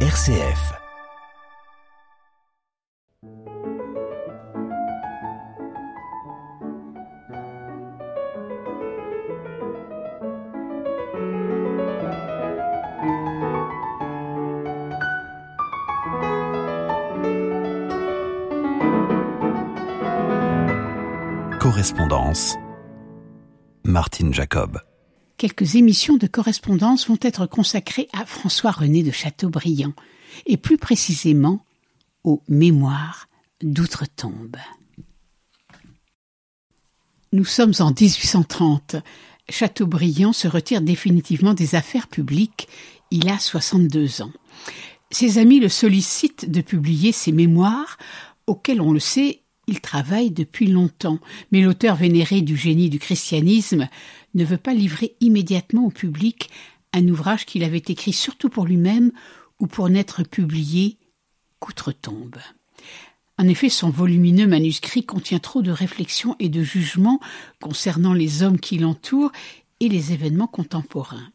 RCF. Correspondance. Martine Jacob. Quelques émissions de correspondance vont être consacrées à François-René de Chateaubriand, et plus précisément aux mémoires d'outre-tombe. Nous sommes en 1830. Chateaubriand se retire définitivement des affaires publiques. Il a 62 ans. Ses amis le sollicitent de publier ses mémoires, auxquels on le sait, il travaille depuis longtemps, mais l'auteur vénéré du génie du christianisme ne veut pas livrer immédiatement au public un ouvrage qu'il avait écrit surtout pour lui-même ou pour n'être publié qu'outre-tombe. En effet, son volumineux manuscrit contient trop de réflexions et de jugements concernant les hommes qui l'entourent et les événements contemporains.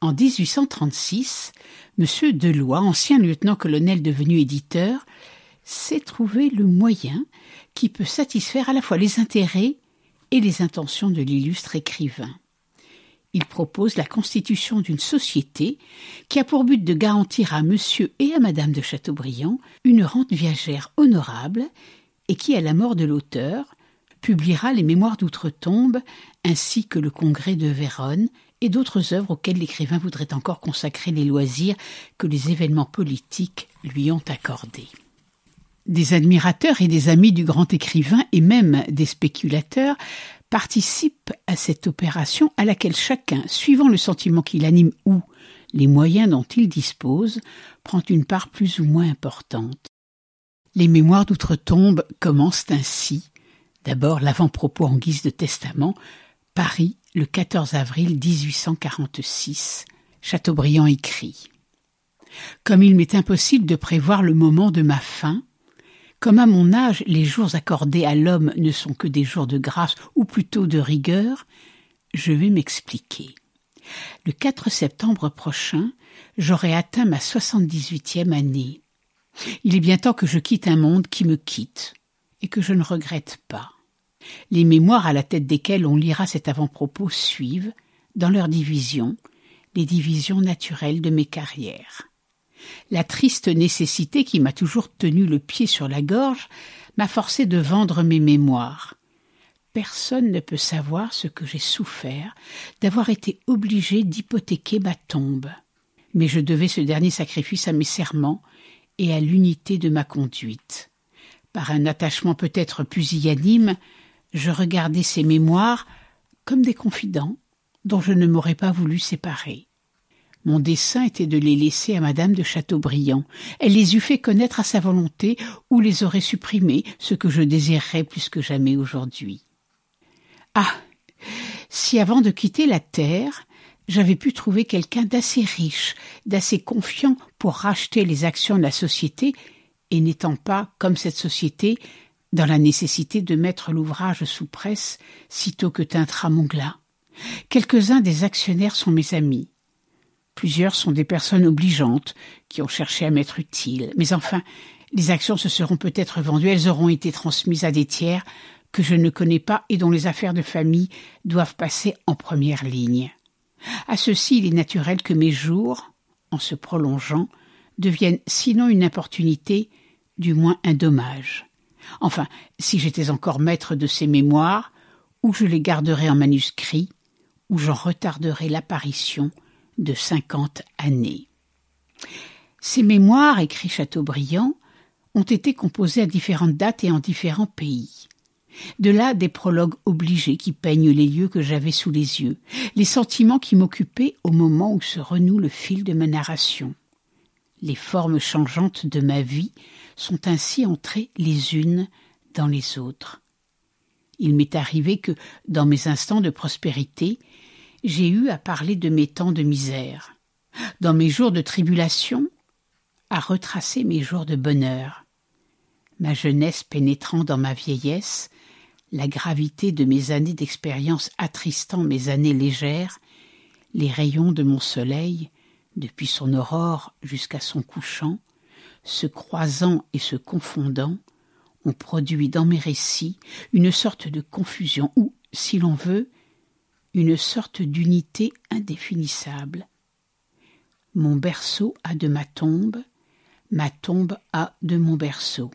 En 1836, M. Deloy, ancien lieutenant-colonel devenu éditeur, s'est trouvé le moyen qui peut satisfaire à la fois les intérêts et les intentions de l'illustre écrivain. Il propose la constitution d'une société qui a pour but de garantir à monsieur et à madame de Chateaubriand une rente viagère honorable et qui, à la mort de l'auteur, publiera les Mémoires d'outre-tombe ainsi que le Congrès de Vérone et d'autres œuvres auxquelles l'écrivain voudrait encore consacrer les loisirs que les événements politiques lui ont accordés. Des admirateurs et des amis du grand écrivain et même des spéculateurs participent à cette opération à laquelle chacun, suivant le sentiment qui l'anime ou les moyens dont il dispose, prend une part plus ou moins importante. Les mémoires d'outre-tombe commencent ainsi. D'abord l'avant-propos en guise de testament, Paris, le 14 avril 1846. Chateaubriand écrit. Comme il m'est impossible de prévoir le moment de ma fin, comme à mon âge les jours accordés à l'homme ne sont que des jours de grâce ou plutôt de rigueur, je vais m'expliquer. Le 4 septembre prochain, j'aurai atteint ma soixante-dix-huitième année. Il est bien temps que je quitte un monde qui me quitte, et que je ne regrette pas. Les mémoires à la tête desquelles on lira cet avant-propos suivent, dans leur division, les divisions naturelles de mes carrières. La triste nécessité qui m'a toujours tenu le pied sur la gorge m'a forcé de vendre mes mémoires. Personne ne peut savoir ce que j'ai souffert d'avoir été obligé d'hypothéquer ma tombe. Mais je devais ce dernier sacrifice à mes serments et à l'unité de ma conduite. Par un attachement peut-être pusillanime, je regardais ces mémoires comme des confidents dont je ne m'aurais pas voulu séparer. Mon dessein était de les laisser à madame de Chateaubriand. Elle les eût fait connaître à sa volonté ou les aurait supprimés, ce que je désirerais plus que jamais aujourd'hui. Ah. Si avant de quitter la terre, j'avais pu trouver quelqu'un d'assez riche, d'assez confiant pour racheter les actions de la société, et n'étant pas, comme cette société, dans la nécessité de mettre l'ouvrage sous presse sitôt que teintera mon glas. Quelques-uns des actionnaires sont mes amis. Plusieurs sont des personnes obligeantes qui ont cherché à m'être utiles. Mais enfin, les actions se seront peut-être vendues, elles auront été transmises à des tiers que je ne connais pas et dont les affaires de famille doivent passer en première ligne. À ceci, il est naturel que mes jours, en se prolongeant, deviennent sinon une importunité, du moins un dommage. Enfin, si j'étais encore maître de ces mémoires, ou je les garderais en manuscrit, ou j'en retarderais l'apparition de cinquante années. Ces mémoires, écrit Chateaubriand, ont été composés à différentes dates et en différents pays. De là des prologues obligés qui peignent les lieux que j'avais sous les yeux, les sentiments qui m'occupaient au moment où se renoue le fil de ma narration. Les formes changeantes de ma vie sont ainsi entrées les unes dans les autres. Il m'est arrivé que, dans mes instants de prospérité, j'ai eu à parler de mes temps de misère, dans mes jours de tribulation, à retracer mes jours de bonheur. Ma jeunesse pénétrant dans ma vieillesse, la gravité de mes années d'expérience attristant mes années légères, les rayons de mon soleil depuis son aurore jusqu'à son couchant, se croisant et se confondant, ont produit dans mes récits une sorte de confusion ou, si l'on veut, une sorte d'unité indéfinissable. Mon berceau a de ma tombe, ma tombe a de mon berceau.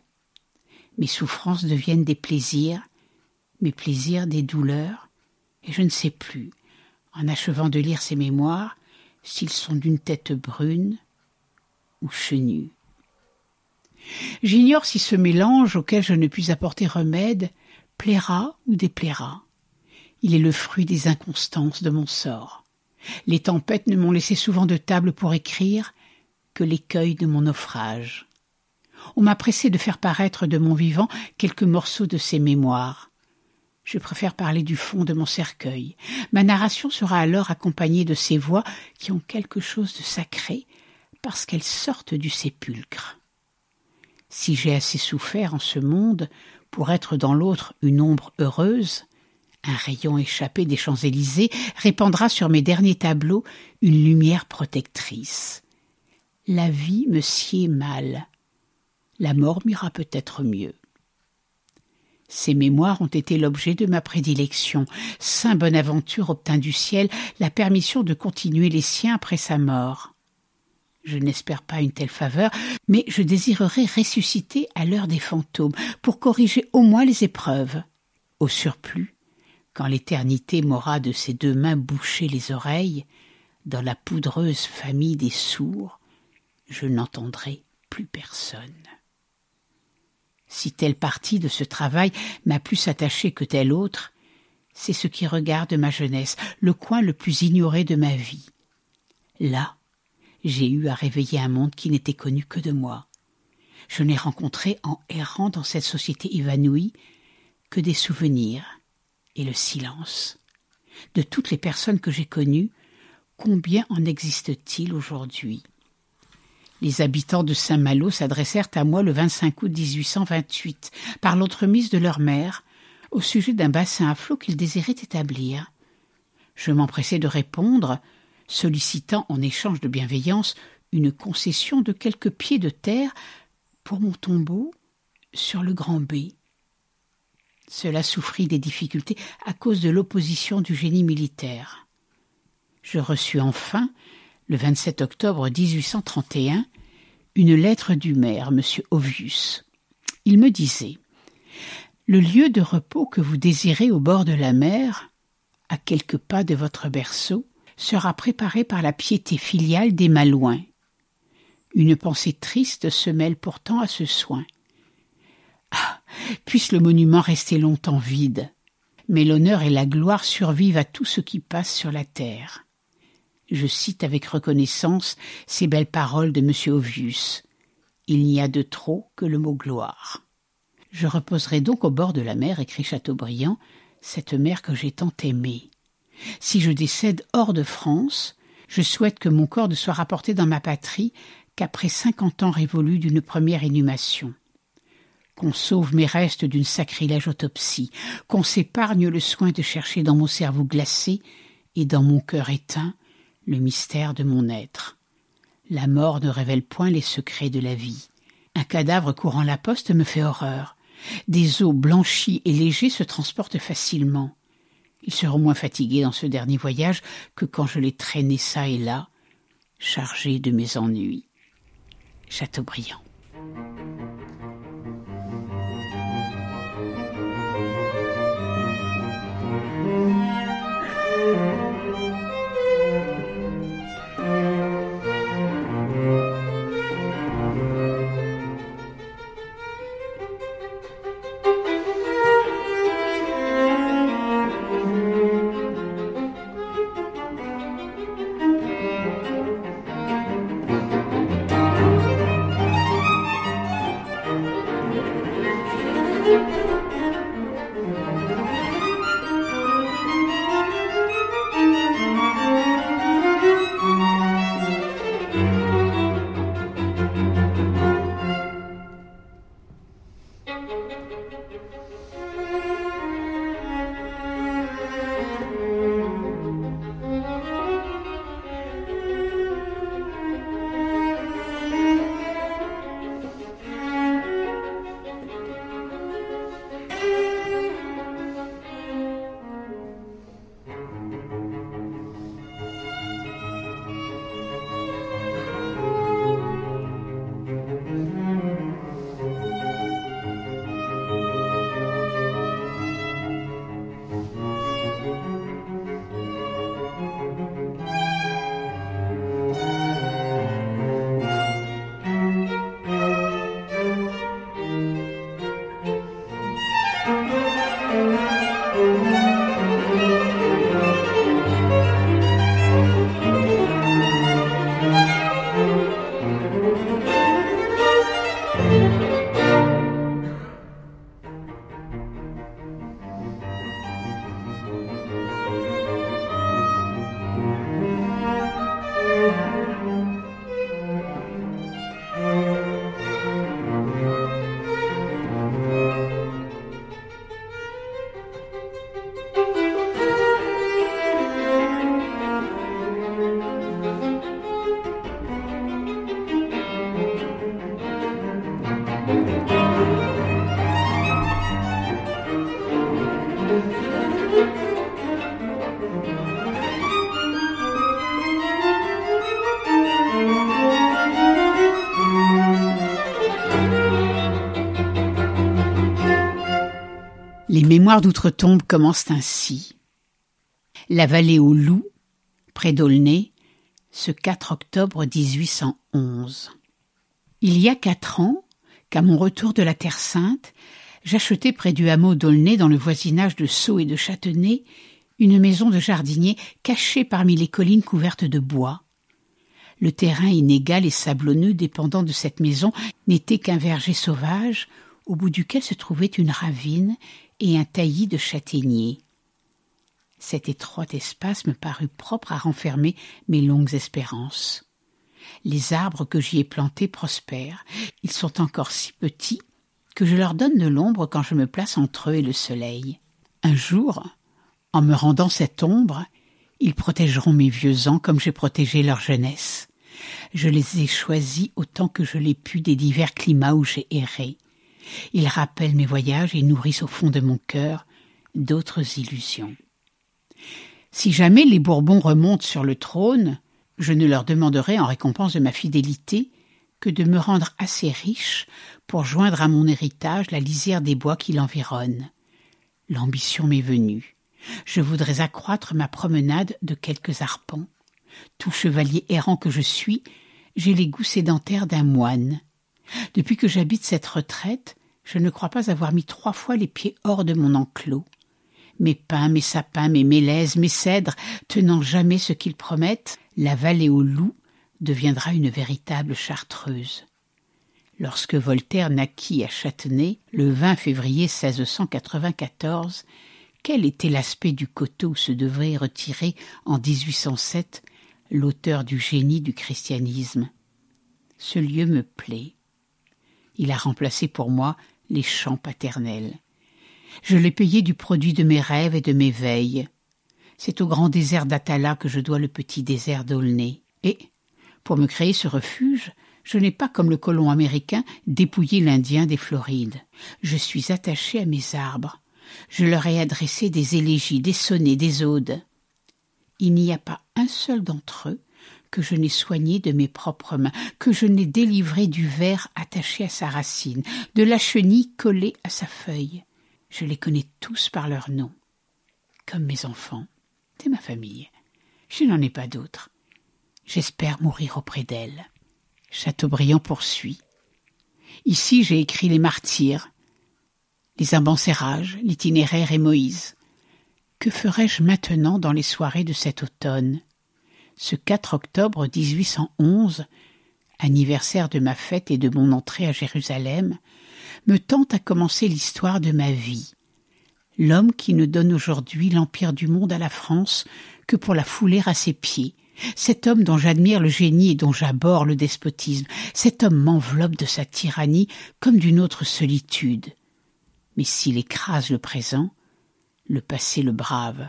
Mes souffrances deviennent des plaisirs, mes plaisirs des douleurs, et je ne sais plus, en achevant de lire ces mémoires, s'ils sont d'une tête brune ou chenue. J'ignore si ce mélange auquel je ne puis apporter remède plaira ou déplaira. Il est le fruit des inconstances de mon sort. Les tempêtes ne m'ont laissé souvent de table pour écrire que l'écueil de mon naufrage. On m'a pressé de faire paraître de mon vivant quelques morceaux de ces mémoires. Je préfère parler du fond de mon cercueil. Ma narration sera alors accompagnée de ces voix qui ont quelque chose de sacré parce qu'elles sortent du sépulcre. Si j'ai assez souffert en ce monde pour être dans l'autre une ombre heureuse, un rayon échappé des Champs-Élysées répandra sur mes derniers tableaux une lumière protectrice. La vie me sied mal. La mort m'ira peut-être mieux. Ces mémoires ont été l'objet de ma prédilection. Saint Bonaventure obtint du ciel la permission de continuer les siens après sa mort. Je n'espère pas une telle faveur, mais je désirerais ressusciter à l'heure des fantômes, pour corriger au moins les épreuves. Au surplus, quand l'éternité m'aura de ses deux mains bouché les oreilles, dans la poudreuse famille des sourds, je n'entendrai plus personne. Si telle partie de ce travail m'a plus attaché que telle autre, c'est ce qui regarde ma jeunesse, le coin le plus ignoré de ma vie. Là, j'ai eu à réveiller un monde qui n'était connu que de moi. Je n'ai rencontré en errant dans cette société évanouie que des souvenirs et le silence. De toutes les personnes que j'ai connues, combien en existe-t-il aujourd'hui? Les habitants de Saint-Malo s'adressèrent à moi le 25 août 1828 par l'entremise de leur mère au sujet d'un bassin à flot qu'ils désiraient établir. Je m'empressai de répondre, sollicitant en échange de bienveillance une concession de quelques pieds de terre pour mon tombeau sur le Grand B. Cela souffrit des difficultés à cause de l'opposition du génie militaire. Je reçus enfin le 27 octobre 1831, une lettre du maire, M. Ovius. Il me disait Le lieu de repos que vous désirez au bord de la mer, à quelques pas de votre berceau, sera préparé par la piété filiale des Malouins. Une pensée triste se mêle pourtant à ce soin. Ah. Puisse le monument rester longtemps vide. Mais l'honneur et la gloire survivent à tout ce qui passe sur la terre. Je cite avec reconnaissance ces belles paroles de M. Ovius. Il n'y a de trop que le mot gloire. Je reposerai donc au bord de la mer, écrit Chateaubriand, cette mer que j'ai tant aimée. Si je décède hors de France, je souhaite que mon corps ne soit rapporté dans ma patrie qu'après cinquante ans révolus d'une première inhumation. Qu'on sauve mes restes d'une sacrilège autopsie, qu'on s'épargne le soin de chercher dans mon cerveau glacé et dans mon cœur éteint le mystère de mon être. La mort ne révèle point les secrets de la vie. Un cadavre courant la poste me fait horreur. Des os blanchis et légers se transportent facilement. Ils seront moins fatigués dans ce dernier voyage que quand je les traînais çà et là, chargés de mes ennuis. Chateaubriand. Mémoires d'outre-tombe commencent ainsi. La vallée aux loups, près d'Aulnay, ce 4 octobre 1811. Il y a quatre ans, qu'à mon retour de la Terre Sainte, j'achetai près du hameau d'Aulnay, dans le voisinage de Sceaux et de Châtenay, une maison de jardinier cachée parmi les collines couvertes de bois. Le terrain inégal et sablonneux dépendant de cette maison n'était qu'un verger sauvage, au bout duquel se trouvait une ravine et un taillis de châtaigniers. Cet étroit espace me parut propre à renfermer mes longues espérances. Les arbres que j'y ai plantés prospèrent. Ils sont encore si petits que je leur donne de l'ombre quand je me place entre eux et le soleil. Un jour, en me rendant cette ombre, ils protégeront mes vieux ans comme j'ai protégé leur jeunesse. Je les ai choisis autant que je l'ai pu des divers climats où j'ai erré. Ils rappellent mes voyages et nourrissent au fond de mon cœur d'autres illusions. Si jamais les Bourbons remontent sur le trône, je ne leur demanderai en récompense de ma fidélité que de me rendre assez riche pour joindre à mon héritage la lisière des bois qui l'environnent. L'ambition m'est venue. Je voudrais accroître ma promenade de quelques arpents. Tout chevalier errant que je suis, j'ai les goûts sédentaires d'un moine. Depuis que j'habite cette retraite, je ne crois pas avoir mis trois fois les pieds hors de mon enclos. Mes pins, mes sapins, mes mélèzes, mes cèdres, tenant jamais ce qu'ils promettent, la vallée aux loups deviendra une véritable chartreuse. Lorsque Voltaire naquit à Châtenay, le 20 février 1694, quel était l'aspect du coteau où se devait retirer en 1807 l'auteur du génie du christianisme? Ce lieu me plaît. Il a remplacé pour moi les champs paternels. Je l'ai payé du produit de mes rêves et de mes veilles. C'est au grand désert d'Atala que je dois le petit désert d'Aulnay. Et, pour me créer ce refuge, je n'ai pas, comme le colon américain, dépouillé l'Indien des Florides. Je suis attaché à mes arbres. Je leur ai adressé des élégies, des sonnets, des odes. Il n'y a pas un seul d'entre eux que je n'ai soigné de mes propres mains, que je n'ai délivré du ver attaché à sa racine, de la chenille collée à sa feuille. Je les connais tous par leur nom. Comme mes enfants, c'est ma famille. Je n'en ai pas d'autres. J'espère mourir auprès d'elle. Chateaubriand poursuit. Ici j'ai écrit les martyrs, les imbensérages, l'itinéraire et Moïse. Que ferais-je maintenant dans les soirées de cet automne? Ce 4 octobre 1811, anniversaire de ma fête et de mon entrée à Jérusalem, me tente à commencer l'histoire de ma vie. L'homme qui ne donne aujourd'hui l'empire du monde à la France que pour la fouler à ses pieds, cet homme dont j'admire le génie et dont j'abhorre le despotisme, cet homme m'enveloppe de sa tyrannie comme d'une autre solitude. Mais s'il écrase le présent, le passé le brave,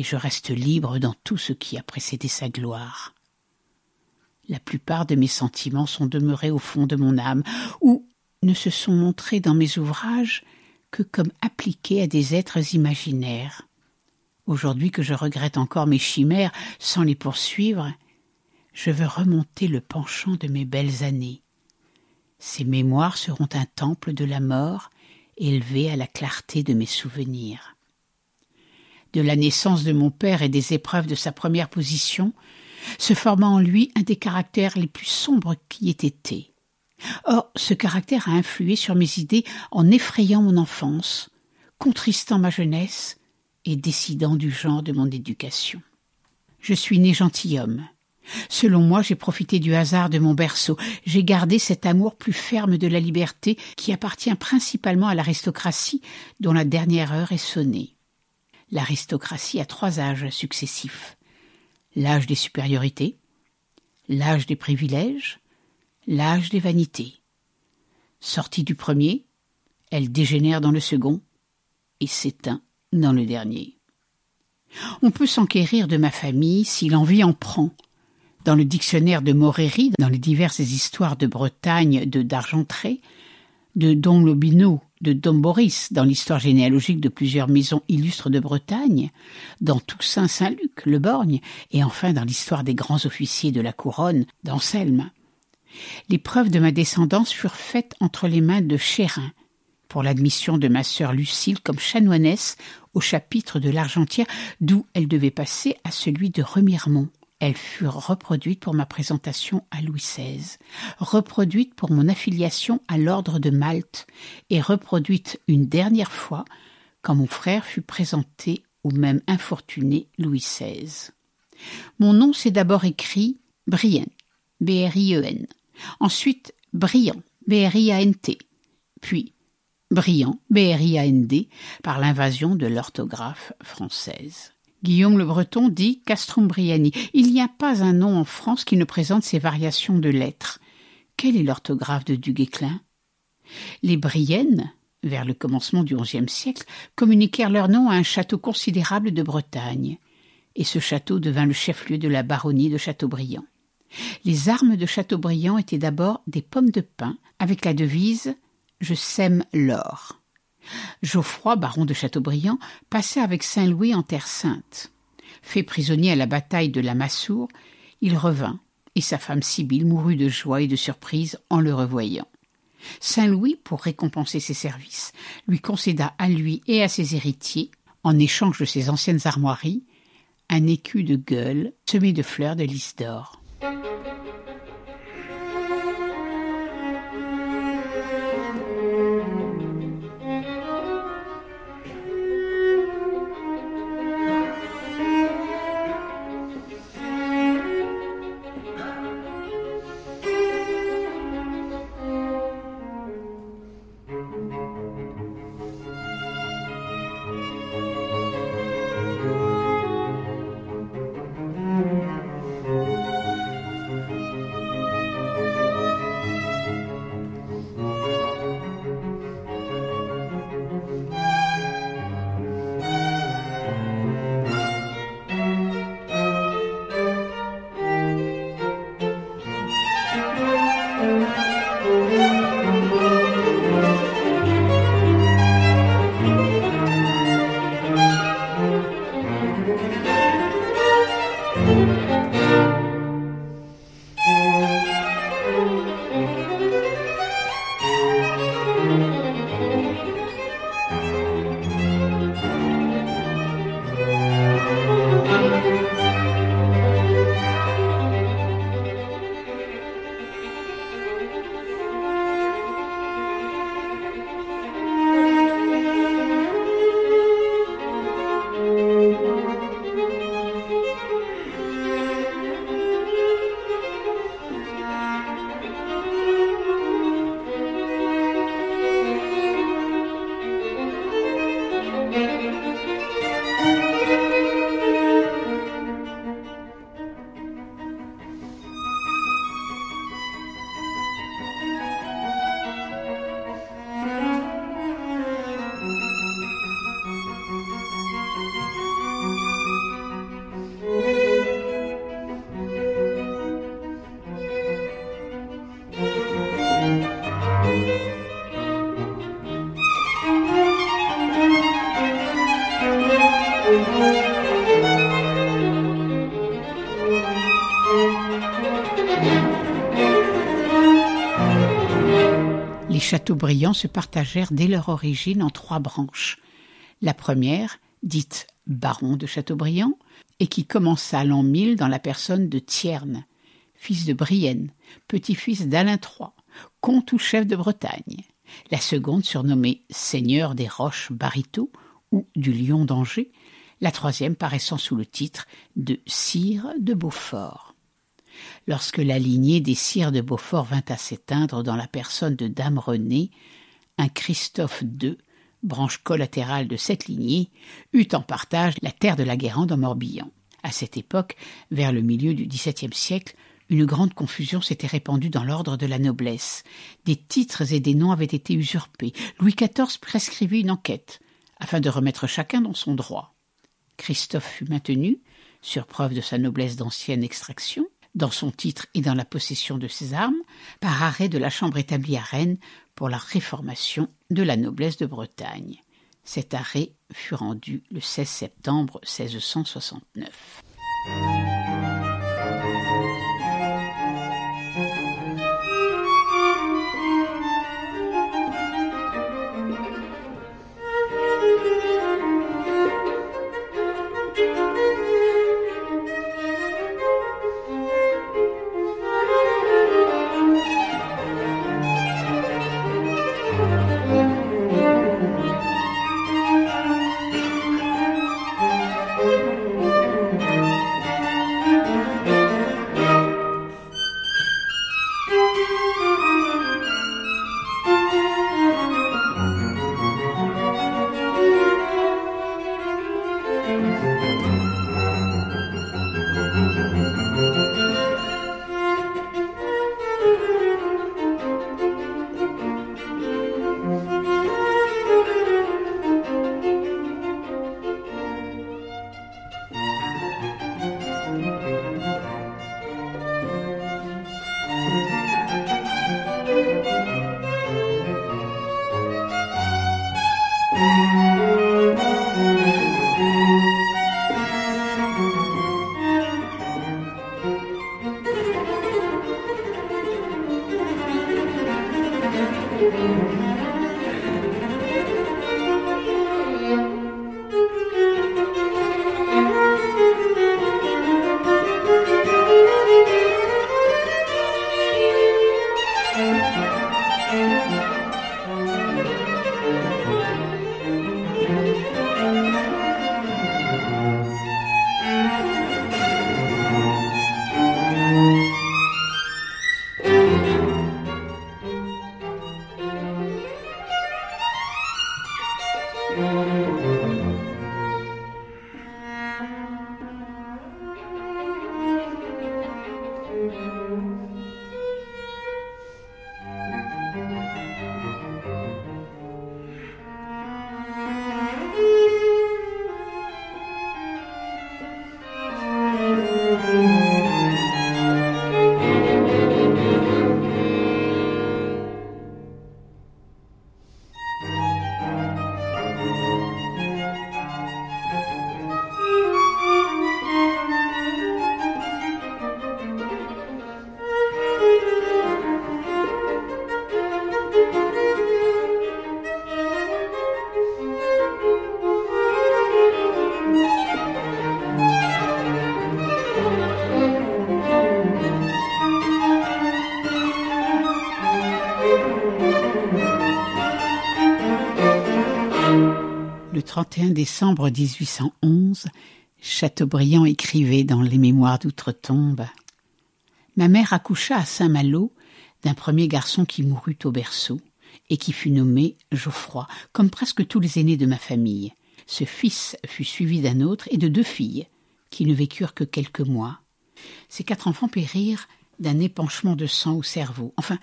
et je reste libre dans tout ce qui a précédé sa gloire. La plupart de mes sentiments sont demeurés au fond de mon âme, ou ne se sont montrés dans mes ouvrages que comme appliqués à des êtres imaginaires. Aujourd'hui que je regrette encore mes chimères sans les poursuivre, je veux remonter le penchant de mes belles années. Ces mémoires seront un temple de la mort élevé à la clarté de mes souvenirs. De la naissance de mon père et des épreuves de sa première position, se forma en lui un des caractères les plus sombres qui ait été. Or, ce caractère a influé sur mes idées en effrayant mon enfance, contristant ma jeunesse et décidant du genre de mon éducation. Je suis né gentilhomme. Selon moi, j'ai profité du hasard de mon berceau. J'ai gardé cet amour plus ferme de la liberté qui appartient principalement à l'aristocratie dont la dernière heure est sonnée. L'aristocratie a trois âges successifs. L'âge des supériorités, l'âge des privilèges l'âge des vanités. Sortie du premier, elle dégénère dans le second et s'éteint dans le dernier. On peut s'enquérir de ma famille si l'envie en prend. Dans le dictionnaire de Moréry, dans les diverses histoires de Bretagne de d'Argentré, de Don Lobino, de Dom Boris, dans l'histoire généalogique de plusieurs maisons illustres de Bretagne, dans Toussaint Saint-Luc, le Borgne, et enfin dans l'histoire des grands officiers de la couronne, d'Anselme. Les preuves de ma descendance furent faites entre les mains de Chérin, pour l'admission de ma sœur Lucille comme chanoinesse au chapitre de l'Argentière, d'où elle devait passer à celui de Remiremont. Elles furent reproduites pour ma présentation à Louis XVI, reproduites pour mon affiliation à l'ordre de Malte, et reproduites une dernière fois quand mon frère fut présenté au même infortuné Louis XVI. Mon nom s'est d'abord écrit Brienne, B-R-I-E-N, ensuite Briand, B-R-I-A-N-T, puis Briand, B-R-I-A-N-D, par l'invasion de l'orthographe française. Guillaume le Breton dit Castrombriani. Il n'y a pas un nom en France qui ne présente ces variations de lettres. Quelle est l'orthographe de Duguesclin Les Briennes, vers le commencement du XIe siècle, communiquèrent leur nom à un château considérable de Bretagne, et ce château devint le chef-lieu de la baronnie de Châteaubriand. Les armes de Châteaubriand étaient d'abord des pommes de pin avec la devise Je sème l'or. Geoffroy, baron de Châteaubriand, passait avec Saint-Louis en Terre Sainte. Fait prisonnier à la bataille de la Massour, il revint, et sa femme Sibylle mourut de joie et de surprise en le revoyant. Saint-Louis, pour récompenser ses services, lui concéda à lui et à ses héritiers, en échange de ses anciennes armoiries, un écu de gueule semé de fleurs de lys d'or. Se partagèrent dès leur origine en trois branches. La première, dite baron de Chateaubriand, et qui commença l'an 1000 dans la personne de Tierne, fils de Brienne, petit-fils d'Alain III, comte ou chef de Bretagne. La seconde, surnommée Seigneur des Roches Barito ou du Lion d'Angers, la troisième paraissant sous le titre de Sire de Beaufort. Lorsque la lignée des sires de Beaufort vint à s'éteindre dans la personne de Dame Renée, un Christophe II, branche collatérale de cette lignée, eut en partage la terre de la Guérande en Morbihan. À cette époque, vers le milieu du XVIIe siècle, une grande confusion s'était répandue dans l'ordre de la noblesse. Des titres et des noms avaient été usurpés. Louis XIV prescrivit une enquête, afin de remettre chacun dans son droit. Christophe fut maintenu, sur preuve de sa noblesse d'ancienne extraction, dans son titre et dans la possession de ses armes, par arrêt de la Chambre établie à Rennes pour la réformation de la noblesse de Bretagne. Cet arrêt fut rendu le 16 septembre 1669. 31 décembre 1811, Chateaubriand écrivait dans les Mémoires d'outre-tombe Ma mère accoucha à Saint-Malo d'un premier garçon qui mourut au berceau et qui fut nommé Geoffroy, comme presque tous les aînés de ma famille. Ce fils fut suivi d'un autre et de deux filles, qui ne vécurent que quelques mois. Ces quatre enfants périrent d'un épanchement de sang au cerveau. Enfin,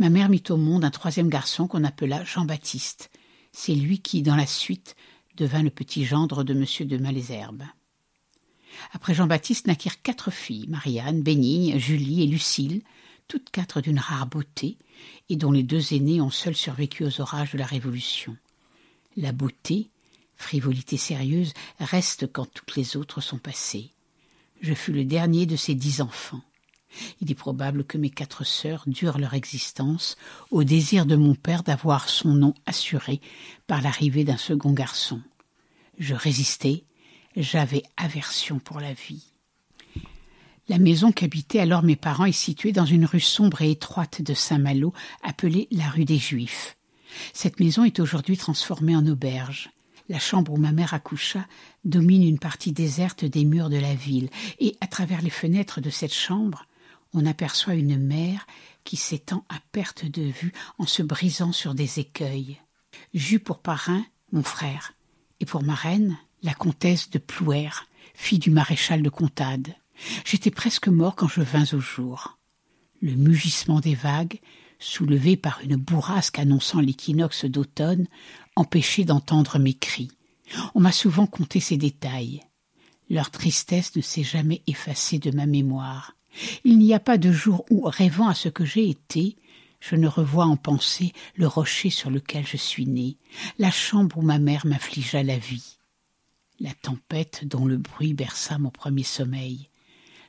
ma mère mit au monde un troisième garçon qu'on appela Jean-Baptiste. C'est lui qui, dans la suite, devint le petit gendre de M. de Malesherbes. Après Jean-Baptiste naquirent quatre filles, Marianne, Bénigne, Julie et Lucille, toutes quatre d'une rare beauté, et dont les deux aînées ont seules survécu aux orages de la Révolution. La beauté, frivolité sérieuse, reste quand toutes les autres sont passées. Je fus le dernier de ces dix enfants. Il est probable que mes quatre sœurs durent leur existence au désir de mon père d'avoir son nom assuré par l'arrivée d'un second garçon. Je résistai, j'avais aversion pour la vie. La maison qu'habitaient alors mes parents est située dans une rue sombre et étroite de Saint-Malo, appelée la rue des Juifs. Cette maison est aujourd'hui transformée en auberge. La chambre où ma mère accoucha domine une partie déserte des murs de la ville, et à travers les fenêtres de cette chambre, on aperçoit une mer qui s'étend à perte de vue en se brisant sur des écueils. J'eus pour parrain mon frère, et pour marraine la comtesse de Plouer, fille du maréchal de Comtade. J'étais presque mort quand je vins au jour. Le mugissement des vagues, soulevé par une bourrasque annonçant l'équinoxe d'automne, empêchait d'entendre mes cris. On m'a souvent conté ces détails. Leur tristesse ne s'est jamais effacée de ma mémoire. Il n'y a pas de jour où, rêvant à ce que j'ai été, je ne revois en pensée le rocher sur lequel je suis né, la chambre où ma mère m'affligea la vie, la tempête dont le bruit berça mon premier sommeil,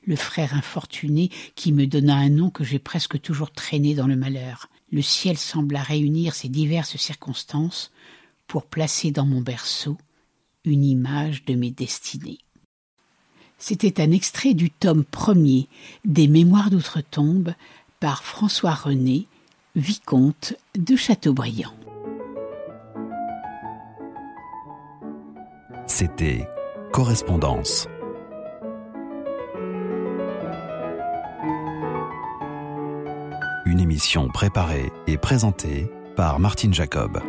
le frère infortuné qui me donna un nom que j'ai presque toujours traîné dans le malheur. Le ciel sembla réunir ces diverses circonstances pour placer dans mon berceau une image de mes destinées. C'était un extrait du tome premier des Mémoires d'outre-tombe par François René, vicomte de Chateaubriand. C'était Correspondance. Une émission préparée et présentée par Martine Jacob.